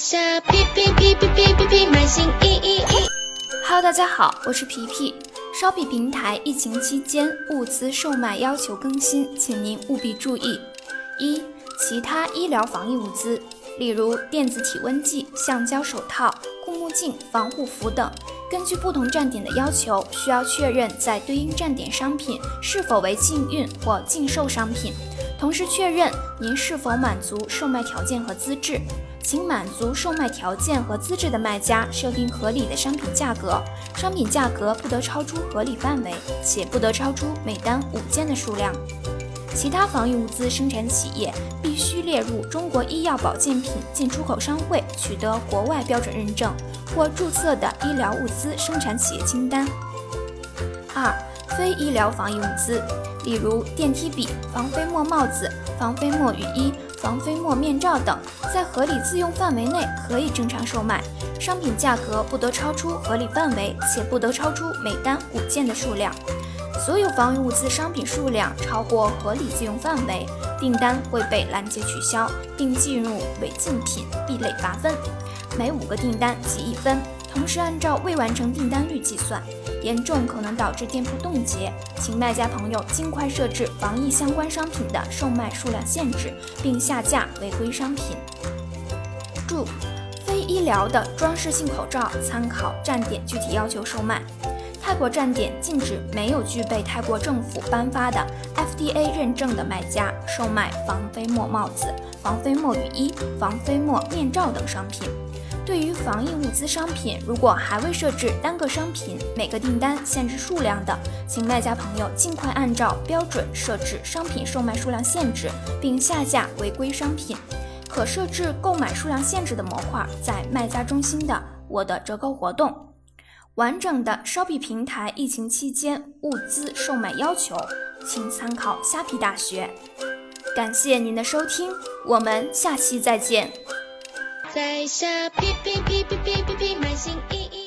下皮皮皮皮皮皮皮买新衣衣。Hello，大家好，我是皮皮。烧皮平台疫情期间物资售卖要求更新，请您务必注意：一、其他医疗防疫物资，例如电子体温计、橡胶手套、护目镜、防护服等，根据不同站点的要求，需要确认在对应站点商品是否为禁运或禁售商品，同时确认您是否满足售卖条件和资质。请满足售卖条件和资质的卖家设定合理的商品价格，商品价格不得超出合理范围，且不得超出每单五件的数量。其他防疫物资生产企业必须列入中国医药保健品进出口商会取得国外标准认证或注册的医疗物资生产企业清单。二、非医疗防疫物资，例如电梯笔、防飞沫帽子、防飞沫雨衣。防飞沫面罩等，在合理自用范围内可以正常售卖，商品价格不得超出合理范围，且不得超出每单五件的数量。所有防疫物资商品数量超过合理自用范围，订单会被拦截取消，并进入违禁品 B 类罚分，每五个订单记一分。同时按照未完成订单率计算，严重可能导致店铺冻结，请卖家朋友尽快设置防疫相关商品的售卖数量限制，并下架违规商品。注：非医疗的装饰性口罩，参考站点具体要求售卖。泰国站点禁止没有具备泰国政府颁发的 FDA 认证的卖家售卖防飞沫帽子、防飞沫雨衣、防飞沫面罩等商品。对于防疫物资商品，如果还未设置单个商品每个订单限制数量的，请卖家朋友尽快按照标准设置商品售卖数量限制，并下架违规商品。可设置购买数量限制的模块在卖家中心的我的折扣活动。完整的 Shopee 平台疫情期间物资售卖要求，请参考虾皮大学。感谢您的收听，我们下期再见。在下皮皮皮皮皮皮皮买新衣衣。